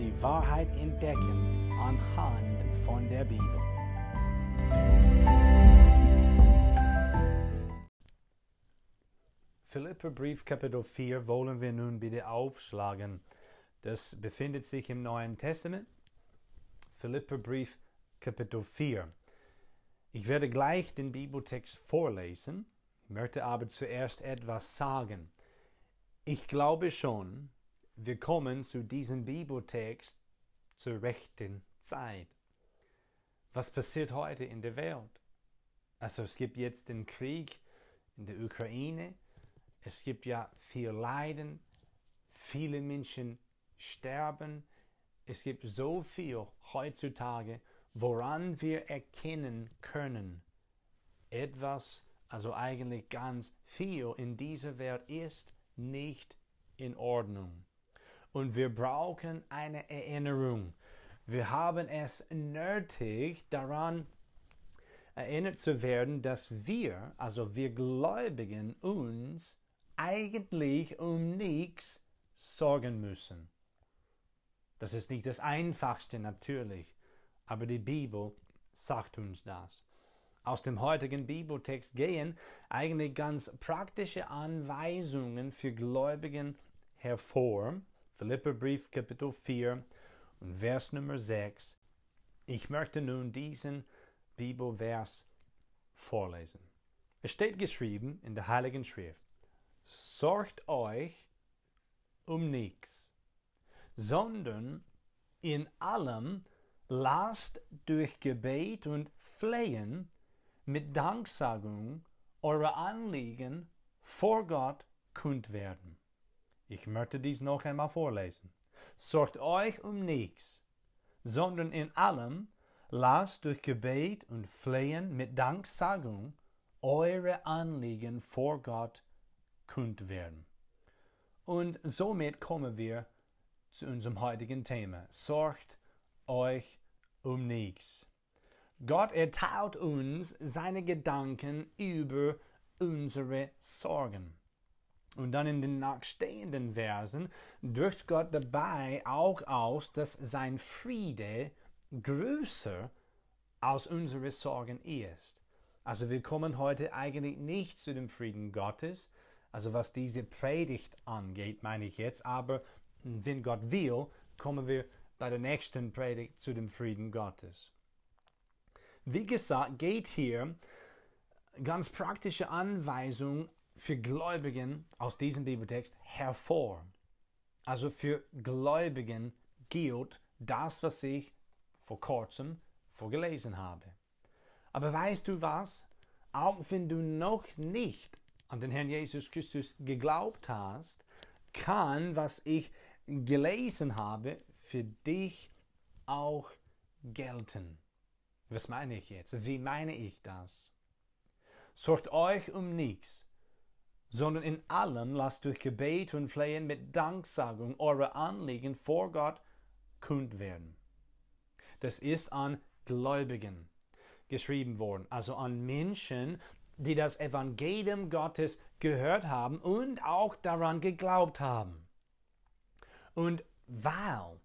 die Wahrheit entdecken anhand von der Bibel. Philipperbrief Kapitel 4 wollen wir nun bitte aufschlagen. Das befindet sich im Neuen Testament. Philipperbrief Kapitel 4. Ich werde gleich den Bibeltext vorlesen, möchte aber zuerst etwas sagen. Ich glaube schon, wir kommen zu diesem Bibeltext zur rechten Zeit. Was passiert heute in der Welt? Also es gibt jetzt den Krieg in der Ukraine, es gibt ja viel Leiden, viele Menschen sterben, es gibt so viel heutzutage, woran wir erkennen können, etwas, also eigentlich ganz viel in dieser Welt ist nicht in Ordnung. Und wir brauchen eine Erinnerung. Wir haben es nötig, daran erinnert zu werden, dass wir, also wir Gläubigen, uns eigentlich um nichts sorgen müssen. Das ist nicht das Einfachste natürlich, aber die Bibel sagt uns das. Aus dem heutigen Bibeltext gehen eigentlich ganz praktische Anweisungen für Gläubigen hervor. Philipperbrief Kapitel 4 und Vers Nummer 6. Ich möchte nun diesen Bibelvers vorlesen. Es steht geschrieben in der Heiligen Schrift: Sorgt euch um nichts, sondern in allem lasst durch Gebet und Flehen mit Danksagung eure Anliegen vor Gott kund werden. Ich möchte dies noch einmal vorlesen. Sorgt euch um nichts, sondern in allem lasst durch Gebet und Flehen mit Danksagung eure Anliegen vor Gott kund werden. Und somit kommen wir zu unserem heutigen Thema. Sorgt euch um nichts. Gott erteilt uns seine Gedanken über unsere Sorgen. Und dann in den nachstehenden Versen drückt Gott dabei auch aus, dass sein Friede größer als unsere Sorgen ist. Also wir kommen heute eigentlich nicht zu dem Frieden Gottes, also was diese Predigt angeht, meine ich jetzt, aber wenn Gott will, kommen wir bei der nächsten Predigt zu dem Frieden Gottes. Wie gesagt, geht hier ganz praktische Anweisung für Gläubigen aus diesem Bibeltext hervor. Also für Gläubigen gilt das, was ich vor kurzem vorgelesen habe. Aber weißt du was? Auch wenn du noch nicht an den Herrn Jesus Christus geglaubt hast, kann, was ich gelesen habe, für dich auch gelten. Was meine ich jetzt? Wie meine ich das? Sorgt euch um nichts, sondern in allem lasst durch Gebet und Flehen mit Danksagung eure Anliegen vor Gott kund werden. Das ist an Gläubigen geschrieben worden, also an Menschen, die das Evangelium Gottes gehört haben und auch daran geglaubt haben. Und weil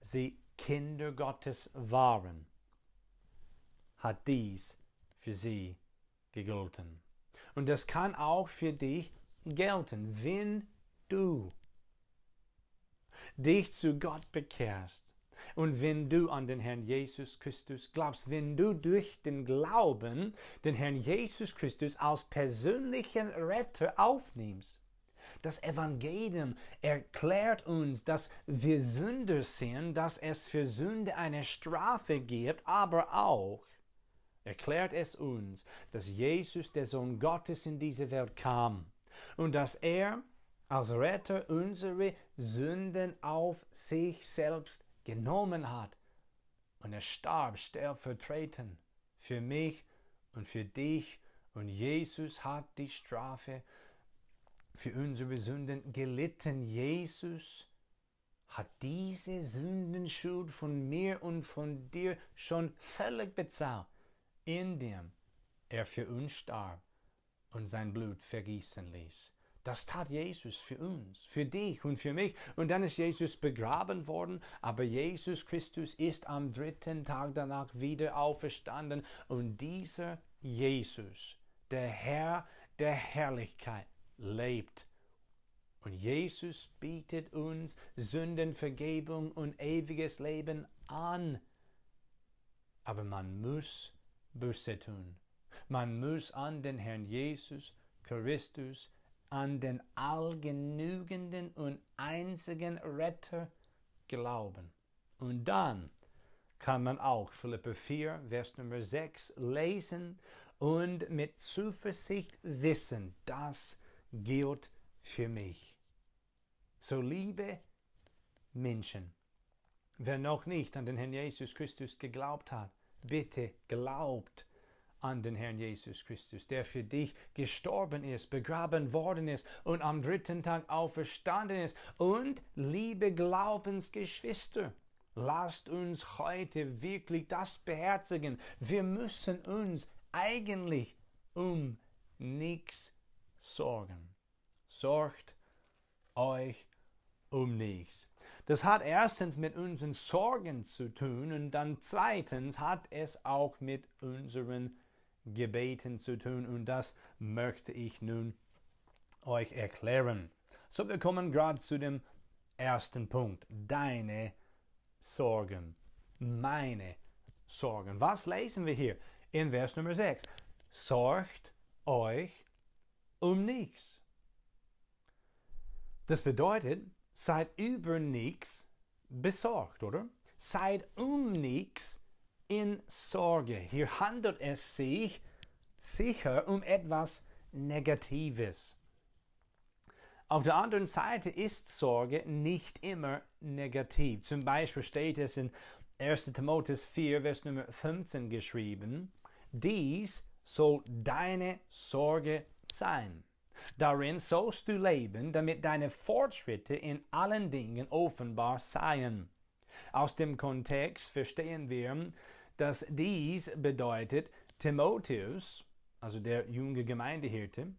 sie Kinder Gottes waren, hat dies für sie gegolten. Und das kann auch für dich gelten, wenn du dich zu Gott bekehrst und wenn du an den Herrn Jesus Christus glaubst, wenn du durch den Glauben den Herrn Jesus Christus als persönlichen Retter aufnimmst. Das Evangelium erklärt uns, dass wir Sünder sind, dass es für Sünde eine Strafe gibt, aber auch erklärt es uns, dass Jesus, der Sohn Gottes, in diese Welt kam und dass er als Retter unsere Sünden auf sich selbst genommen hat. Und er starb stellvertretend für mich und für dich. Und Jesus hat die Strafe für unsere Sünden gelitten. Jesus hat diese Sündenschuld von mir und von dir schon völlig bezahlt, indem er für uns starb und sein Blut vergießen ließ. Das tat Jesus für uns, für dich und für mich. Und dann ist Jesus begraben worden, aber Jesus Christus ist am dritten Tag danach wieder auferstanden. Und dieser Jesus, der Herr der Herrlichkeit, lebt. Und Jesus bietet uns Sündenvergebung und ewiges Leben an. Aber man muss Buße tun. Man muss an den Herrn Jesus Christus, an den allgenügenden und einzigen Retter glauben. Und dann kann man auch Philippe 4, Vers Nummer 6 lesen und mit Zuversicht wissen, das gilt für mich. So liebe Menschen, wer noch nicht an den Herrn Jesus Christus geglaubt hat, bitte glaubt an den Herrn Jesus Christus, der für dich gestorben ist, begraben worden ist und am dritten Tag auferstanden ist. Und liebe Glaubensgeschwister, lasst uns heute wirklich das beherzigen. Wir müssen uns eigentlich um nichts sorgen. Sorgt euch um nichts. Das hat erstens mit unseren Sorgen zu tun und dann zweitens hat es auch mit unseren Gebeten zu tun und das möchte ich nun euch erklären. So, wir kommen gerade zu dem ersten Punkt. Deine Sorgen, meine Sorgen. Was lesen wir hier in Vers Nummer 6? Sorgt euch um nichts. Das bedeutet, seid über nichts besorgt, oder? Seid um nichts in Sorge. Hier handelt es sich sicher um etwas Negatives. Auf der anderen Seite ist Sorge nicht immer negativ. Zum Beispiel steht es in 1. Timotheus 4, Vers Nummer 15 geschrieben, dies soll deine Sorge sein. Darin sollst du leben, damit deine Fortschritte in allen Dingen offenbar seien. Aus dem Kontext verstehen wir, dass dies bedeutet, Timotheus, also der junge Gemeindehirte,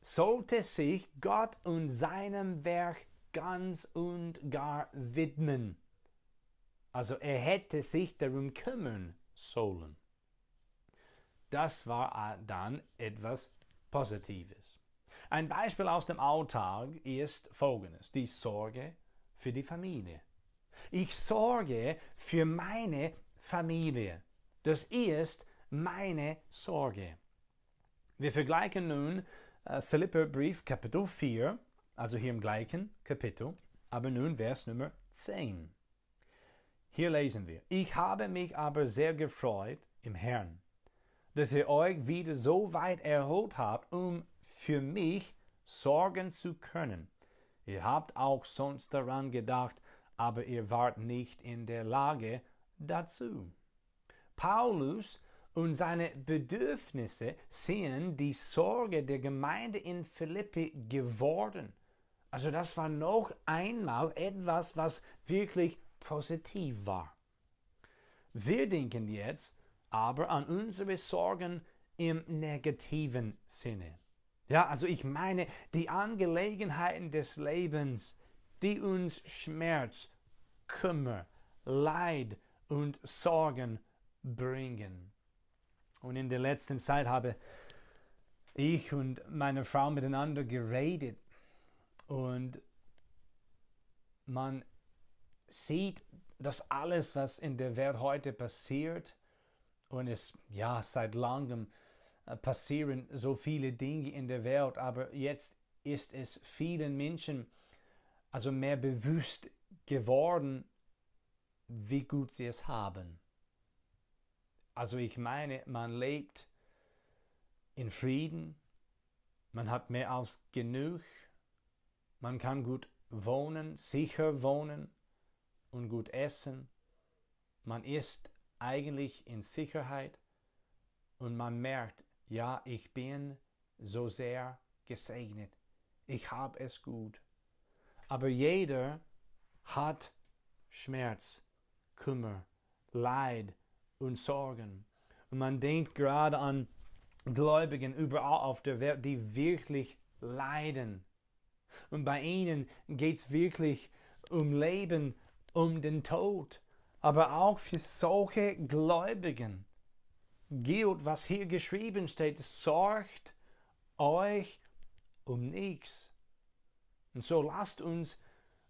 sollte sich Gott und seinem Werk ganz und gar widmen. Also er hätte sich darum kümmern sollen. Das war dann etwas Positives. Ein Beispiel aus dem Alltag ist folgendes, die Sorge für die Familie. Ich sorge für meine Familie. Das ist meine Sorge. Wir vergleichen nun äh, Philipperbrief Kapitel 4, also hier im gleichen Kapitel, aber nun Vers Nummer 10. Hier lesen wir, ich habe mich aber sehr gefreut im Herrn, dass ihr euch wieder so weit erholt habt, um für mich sorgen zu können. Ihr habt auch sonst daran gedacht, aber ihr wart nicht in der Lage dazu. Paulus und seine Bedürfnisse sehen die Sorge der Gemeinde in Philippi geworden. Also das war noch einmal etwas, was wirklich positiv war. Wir denken jetzt aber an unsere Sorgen im negativen Sinne. Ja, also ich meine die Angelegenheiten des Lebens, die uns Schmerz, Kummer, Leid und Sorgen bringen. Und in der letzten Zeit habe ich und meine Frau miteinander geredet und man sieht, dass alles, was in der Welt heute passiert, und es ja seit langem passieren so viele Dinge in der Welt, aber jetzt ist es vielen Menschen also mehr bewusst geworden, wie gut sie es haben. Also ich meine, man lebt in Frieden, man hat mehr als genug, man kann gut wohnen, sicher wohnen und gut essen. Man ist eigentlich in Sicherheit und man merkt, ja, ich bin so sehr gesegnet. Ich habe es gut. Aber jeder hat Schmerz, Kummer, Leid und Sorgen. Und man denkt gerade an Gläubigen überall auf der Welt, die wirklich leiden. Und bei ihnen geht es wirklich um Leben, um den Tod. Aber auch für solche Gläubigen gilt, was hier geschrieben steht, sorgt euch um nichts. Und so lasst uns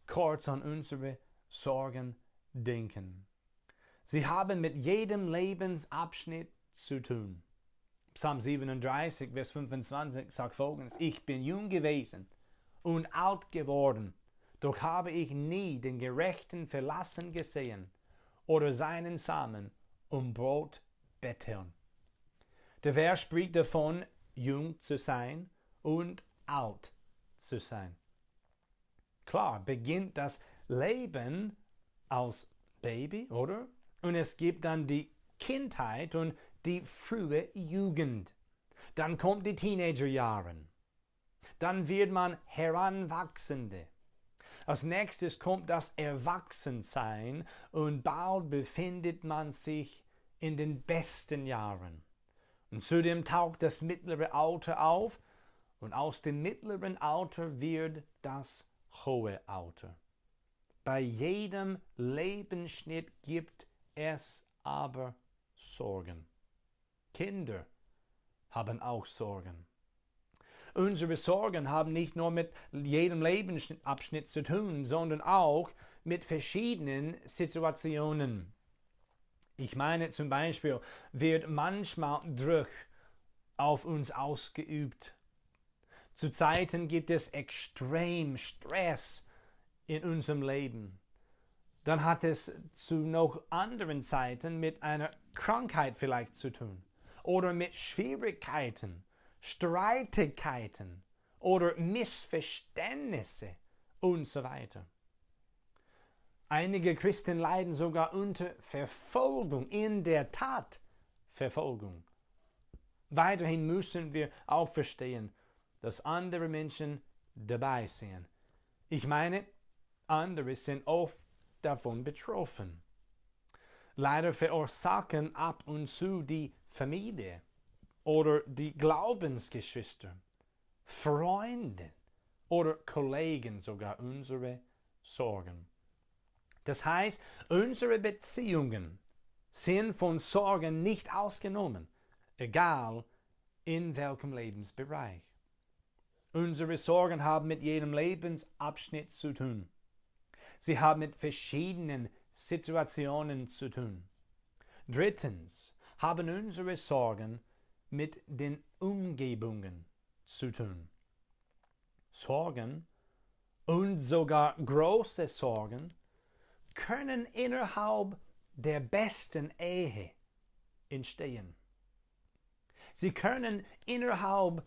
kurz an unsere Sorgen denken. Sie haben mit jedem Lebensabschnitt zu tun. Psalm 37, Vers 25 sagt folgendes, ich bin jung gewesen und alt geworden, doch habe ich nie den Gerechten verlassen gesehen oder seinen Samen um Brot betteln. Der Vers spricht davon, jung zu sein und alt zu sein. Klar, beginnt das Leben als Baby, oder? Und es gibt dann die Kindheit und die frühe Jugend. Dann kommt die Teenagerjahre. Dann wird man Heranwachsende. Als nächstes kommt das Erwachsensein und bald befindet man sich in den besten Jahren. Und zudem taucht das mittlere Alter auf und aus dem mittleren Alter wird das hohe Alter. Bei jedem Lebensschnitt gibt es aber Sorgen. Kinder haben auch Sorgen. Unsere Sorgen haben nicht nur mit jedem Lebensabschnitt zu tun, sondern auch mit verschiedenen Situationen. Ich meine zum Beispiel, wird manchmal Druck auf uns ausgeübt. Zu Zeiten gibt es extrem Stress in unserem Leben. Dann hat es zu noch anderen Zeiten mit einer Krankheit vielleicht zu tun oder mit Schwierigkeiten, Streitigkeiten oder Missverständnisse und so weiter. Einige Christen leiden sogar unter Verfolgung, in der Tat Verfolgung. Weiterhin müssen wir auch verstehen, dass andere Menschen dabei sind. Ich meine, andere sind oft davon betroffen. Leider verursachen ab und zu die Familie oder die Glaubensgeschwister, Freunde oder Kollegen sogar unsere Sorgen. Das heißt, unsere Beziehungen sind von Sorgen nicht ausgenommen, egal in welchem Lebensbereich. Unsere Sorgen haben mit jedem Lebensabschnitt zu tun. Sie haben mit verschiedenen Situationen zu tun. Drittens haben unsere Sorgen mit den Umgebungen zu tun. Sorgen und sogar große Sorgen können innerhalb der besten Ehe entstehen. Sie können innerhalb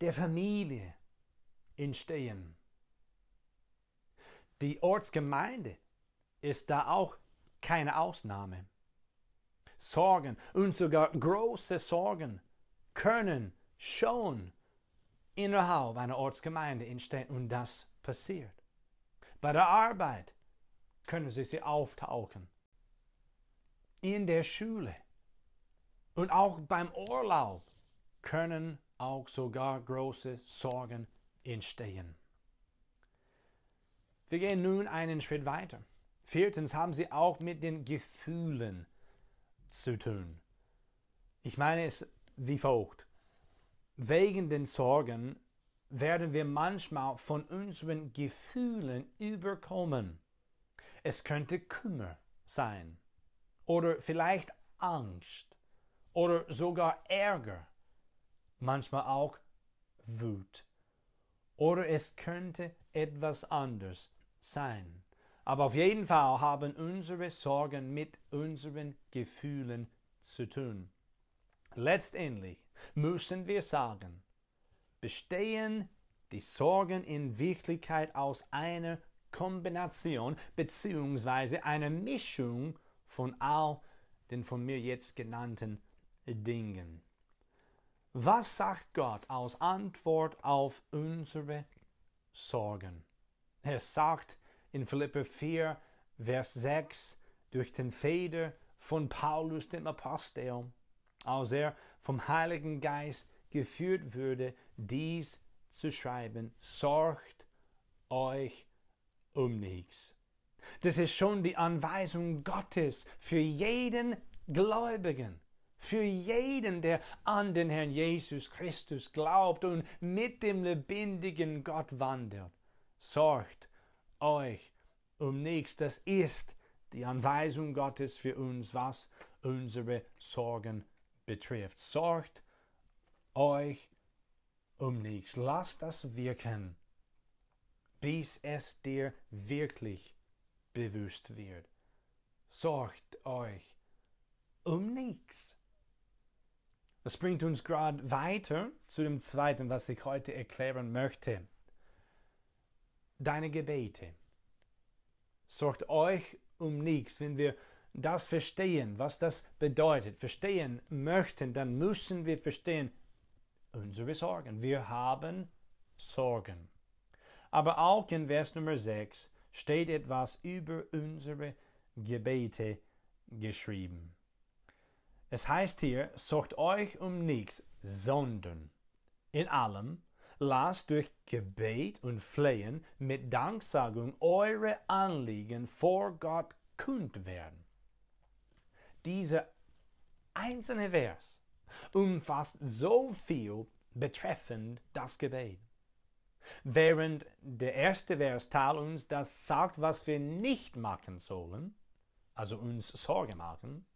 der Familie entstehen. Die Ortsgemeinde ist da auch keine Ausnahme. Sorgen und sogar große Sorgen können schon innerhalb einer Ortsgemeinde entstehen und das passiert. Bei der Arbeit können sie sie auftauchen. In der Schule und auch beim Urlaub können auch sogar große Sorgen entstehen. Wir gehen nun einen Schritt weiter. Viertens haben sie auch mit den Gefühlen zu tun. Ich meine es wie folgt. Wegen den Sorgen werden wir manchmal von unseren Gefühlen überkommen. Es könnte Kummer sein oder vielleicht Angst oder sogar Ärger, manchmal auch Wut. Oder es könnte etwas anders sein. Aber auf jeden Fall haben unsere Sorgen mit unseren Gefühlen zu tun. Letztendlich müssen wir sagen, bestehen die Sorgen in Wirklichkeit aus einer Kombination bzw. eine Mischung von all den von mir jetzt genannten Dingen. Was sagt Gott als Antwort auf unsere Sorgen? Er sagt in Philippe 4, Vers 6, durch den Feder von Paulus dem Apostel, als er vom Heiligen Geist geführt würde, dies zu schreiben, sorgt euch um nichts. Das ist schon die Anweisung Gottes für jeden Gläubigen, für jeden, der an den Herrn Jesus Christus glaubt und mit dem lebendigen Gott wandelt. Sorgt euch um nichts. Das ist die Anweisung Gottes für uns, was unsere Sorgen betrifft. Sorgt euch um nichts. Lasst das wirken, bis es dir wirklich bewusst wird. Sorgt euch um nichts. Das bringt uns gerade weiter zu dem zweiten, was ich heute erklären möchte. Deine Gebete. Sorgt euch um nichts. Wenn wir das verstehen, was das bedeutet, verstehen möchten, dann müssen wir verstehen unsere Sorgen. Wir haben Sorgen. Aber auch in Vers Nummer 6 steht etwas über unsere Gebete geschrieben. Es heißt hier, sorgt euch um nichts, sondern in allem lasst durch Gebet und Flehen mit Danksagung eure Anliegen vor Gott kund werden. Dieser einzelne Vers umfasst so viel betreffend das Gebet. Während der erste Vers Teil uns das sagt, was wir nicht machen sollen, also uns Sorge machen,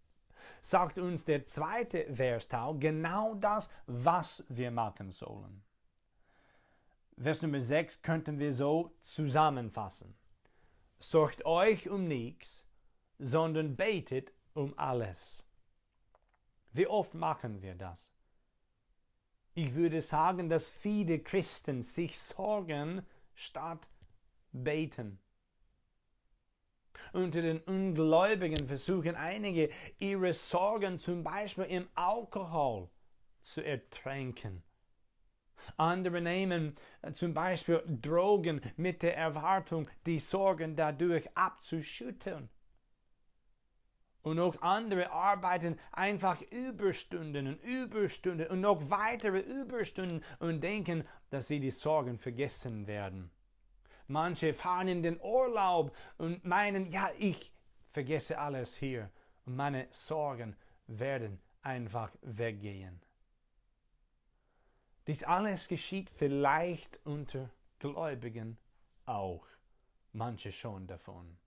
sagt uns der zweite Versteil genau das, was wir machen sollen. Vers Nummer 6 könnten wir so zusammenfassen. Sorgt euch um nichts, sondern betet um alles. Wie oft machen wir das? Ich würde sagen, dass viele Christen sich sorgen statt beten. Unter den Ungläubigen versuchen einige ihre Sorgen zum Beispiel im Alkohol zu ertränken. Andere nehmen äh, zum Beispiel Drogen mit der Erwartung, die Sorgen dadurch abzuschütteln. Und noch andere arbeiten einfach Überstunden und Überstunden und noch weitere Überstunden und denken, dass sie die Sorgen vergessen werden. Manche fahren in den Urlaub und meinen, ja, ich vergesse alles hier und meine Sorgen werden einfach weggehen. Dies alles geschieht vielleicht unter Gläubigen auch, manche schon davon.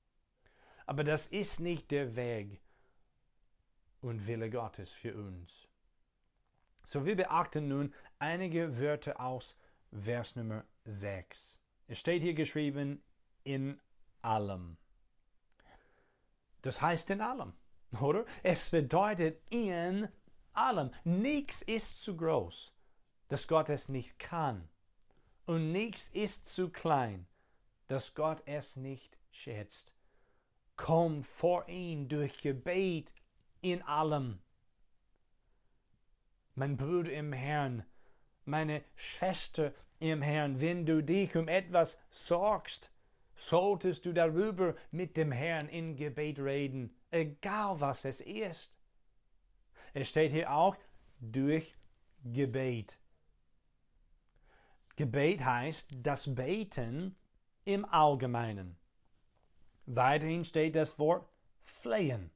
Aber das ist nicht der Weg und Wille Gottes für uns. So wir beachten nun einige Wörter aus Vers Nummer 6. Es steht hier geschrieben in allem. Das heißt in allem, oder? Es bedeutet in allem. Nichts ist zu groß, dass Gott es nicht kann. Und nichts ist zu klein, dass Gott es nicht schätzt. Komm vor ihn durch Gebet in allem. Mein Bruder im Herrn, meine Schwester im Herrn, wenn du dich um etwas sorgst, solltest du darüber mit dem Herrn in Gebet reden, egal was es ist. Es steht hier auch durch Gebet. Gebet heißt das Beten im Allgemeinen. Weiterhin steht das Wort flehen.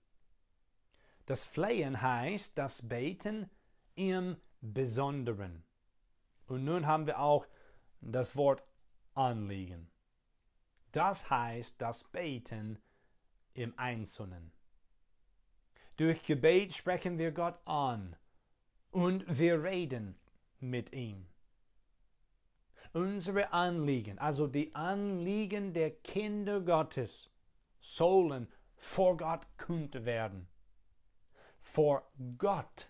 Das Flehen heißt das Beten im Besonderen. Und nun haben wir auch das Wort Anliegen. Das heißt das Beten im Einzelnen. Durch Gebet sprechen wir Gott an und wir reden mit ihm. Unsere Anliegen, also die Anliegen der Kinder Gottes, sollen vor Gott kund werden. Vor Gott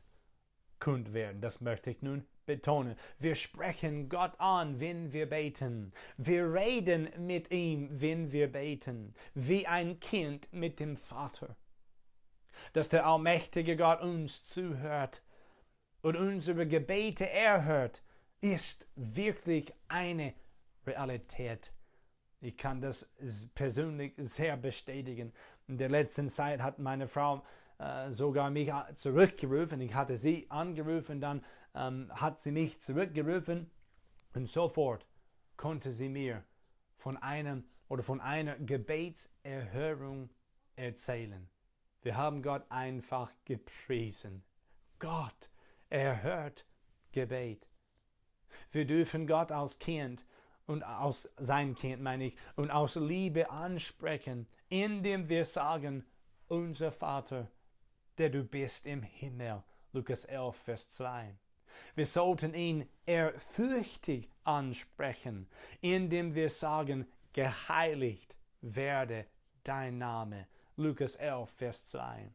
kund werden, das möchte ich nun betonen. Wir sprechen Gott an, wenn wir beten. Wir reden mit ihm, wenn wir beten. Wie ein Kind mit dem Vater. Dass der allmächtige Gott uns zuhört und unsere Gebete erhört, ist wirklich eine Realität. Ich kann das persönlich sehr bestätigen. In der letzten Zeit hat meine Frau äh, sogar mich zurückgerufen. Ich hatte sie angerufen, dann ähm, hat sie mich zurückgerufen und sofort konnte sie mir von einem oder von einer Gebetserhörung erzählen. Wir haben Gott einfach gepriesen. Gott erhört Gebet. Wir dürfen Gott als Kind und aus sein Kind meine ich und aus Liebe ansprechen, indem wir sagen, unser Vater, der du bist im Himmel. Lukas 11, Vers 2. Wir sollten ihn ehrfürchtig ansprechen, indem wir sagen, geheiligt werde dein Name. Lukas 11, Vers 2.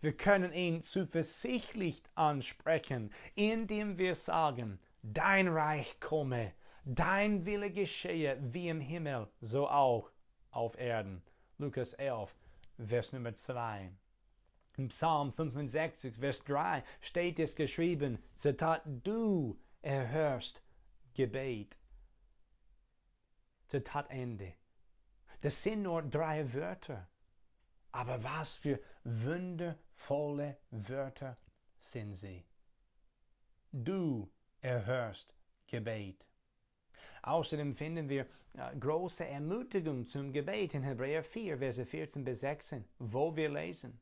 Wir können ihn zuversichtlich ansprechen, indem wir sagen, dein Reich komme, dein Wille geschehe wie im Himmel, so auch auf Erden. Lukas 11, Vers Nummer 2. Im Psalm 65, Vers 3 steht es geschrieben, Zitat, du erhörst Gebet. Zitat Ende. Das sind nur drei Wörter. Aber was für wundervolle Wörter sind sie. Du erhörst Gebet. Außerdem finden wir äh, große Ermutigung zum Gebet in Hebräer 4, Verse 14 bis 16, wo wir lesen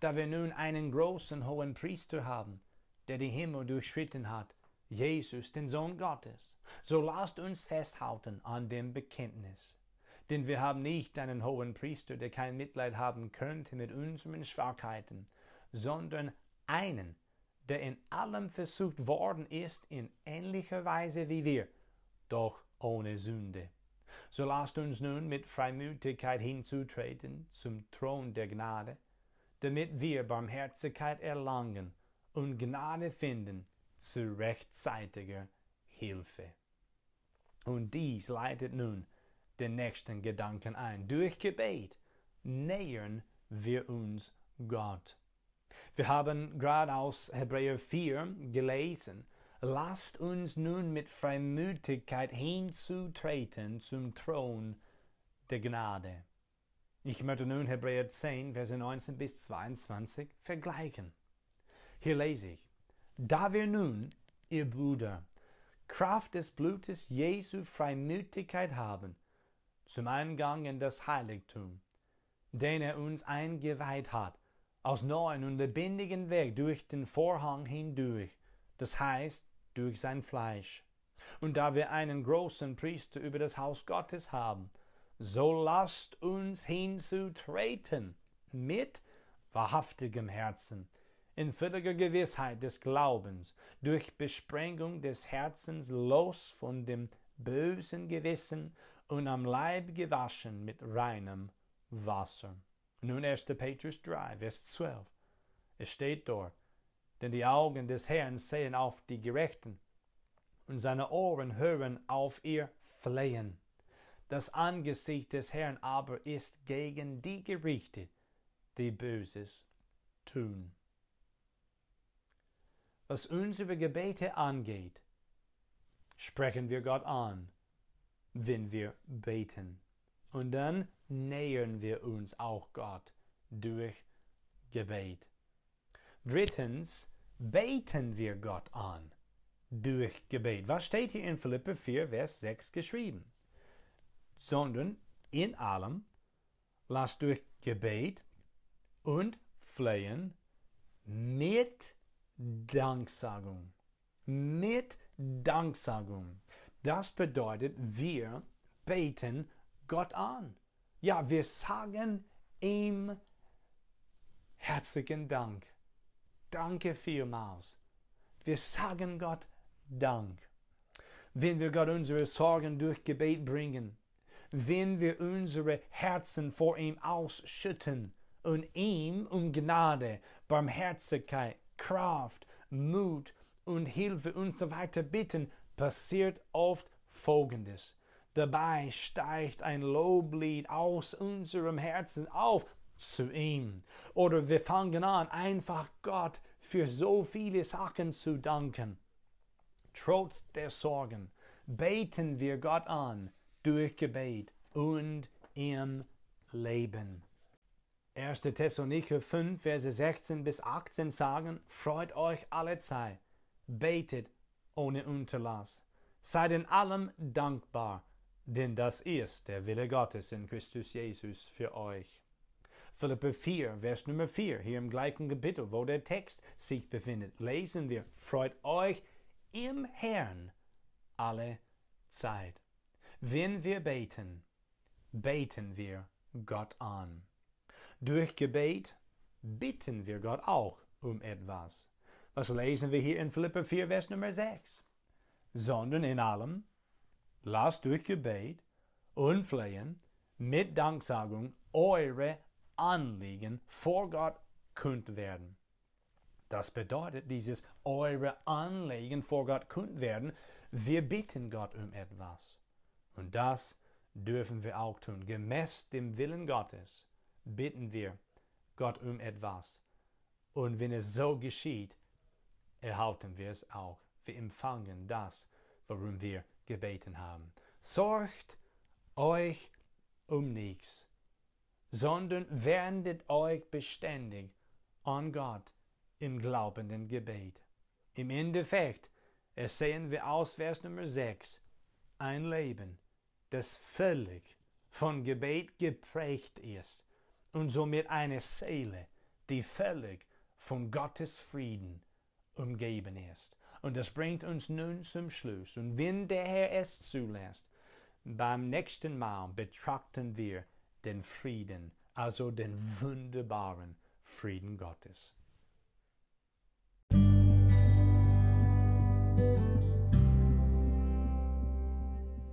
da wir nun einen großen hohen Priester haben, der die Himmel durchschritten hat, Jesus, den Sohn Gottes, so lasst uns festhalten an dem Bekenntnis. Denn wir haben nicht einen hohen Priester, der kein Mitleid haben könnte mit unseren Schwachheiten, sondern einen, der in allem versucht worden ist in ähnlicher Weise wie wir, doch ohne Sünde. So lasst uns nun mit Freimütigkeit hinzutreten zum Thron der Gnade, damit wir Barmherzigkeit erlangen und Gnade finden zu rechtzeitiger Hilfe. Und dies leitet nun den nächsten Gedanken ein. Durch Gebet nähern wir uns Gott. Wir haben gerade aus Hebräer 4 gelesen, lasst uns nun mit Freimütigkeit hinzutreten zum Thron der Gnade. Ich möchte nun Hebräer 10, Verse 19 bis 22 vergleichen. Hier lese ich, da wir nun, ihr Brüder, Kraft des Blutes Jesu Freimütigkeit haben, zum Eingang in das Heiligtum, den er uns eingeweiht hat, aus neuen und lebendigen Weg durch den Vorhang hindurch, das heißt durch sein Fleisch. Und da wir einen großen Priester über das Haus Gottes haben, so lasst uns hinzutreten mit wahrhaftigem Herzen, in völliger Gewissheit des Glaubens, durch Besprengung des Herzens los von dem bösen Gewissen und am Leib gewaschen mit reinem Wasser. Nun 1. Petrus 3, Vers 12. Es steht dort, denn die Augen des Herrn sehen auf die Gerechten und seine Ohren hören auf ihr Flehen. Das Angesicht des Herrn aber ist gegen die Gerichte, die Böses tun. Was unsere Gebete angeht, sprechen wir Gott an, wenn wir beten. Und dann nähern wir uns auch Gott durch Gebet. Drittens, beten wir Gott an durch Gebet. Was steht hier in Philippe 4, Vers 6 geschrieben? Sondern in allem lasst durch Gebet und Flehen mit Danksagung. Mit Danksagung. Das bedeutet, wir beten Gott an. Ja, wir sagen ihm herzlichen Dank. Danke vielmals. Wir sagen Gott Dank. Wenn wir Gott unsere Sorgen durch Gebet bringen, wenn wir unsere Herzen vor ihm ausschütten und ihm um Gnade, Barmherzigkeit, Kraft, Mut und Hilfe und so weiter bitten, passiert oft Folgendes. Dabei steigt ein Loblied aus unserem Herzen auf zu ihm. Oder wir fangen an, einfach Gott für so viele Sachen zu danken. Trotz der Sorgen beten wir Gott an durch Gebet und im Leben. 1. Thessalonicher 5, Verse 16 bis 18 sagen, Freut euch alle Zeit, betet ohne Unterlass, seid in allem dankbar, denn das ist der Wille Gottes in Christus Jesus für euch. Philippe 4, Vers Nummer 4, hier im gleichen Kapitel, wo der Text sich befindet, lesen wir, Freut euch im Herrn alle Zeit. Wenn wir beten, beten wir Gott an. Durch Gebet bitten wir Gott auch um etwas. Was lesen wir hier in Philipper 4, Vers Nummer 6? Sondern in allem, lasst durch Gebet und Flehen mit Danksagung eure Anliegen vor Gott kund werden. Das bedeutet, dieses eure Anliegen vor Gott kund werden, wir bitten Gott um etwas. Und das dürfen wir auch tun. Gemäß dem Willen Gottes bitten wir Gott um etwas. Und wenn es so geschieht, erhalten wir es auch. Wir empfangen das, worum wir gebeten haben. Sorgt euch um nichts, sondern wendet euch beständig an Gott im glaubenden Gebet. Im Endeffekt ersehen wir aus Vers Nummer 6 ein Leben, das völlig von Gebet geprägt ist und somit eine Seele, die völlig von Gottes Frieden umgeben ist. Und das bringt uns nun zum Schluss. Und wenn der Herr es zulässt, beim nächsten Mal betrachten wir den Frieden, also den wunderbaren Frieden Gottes.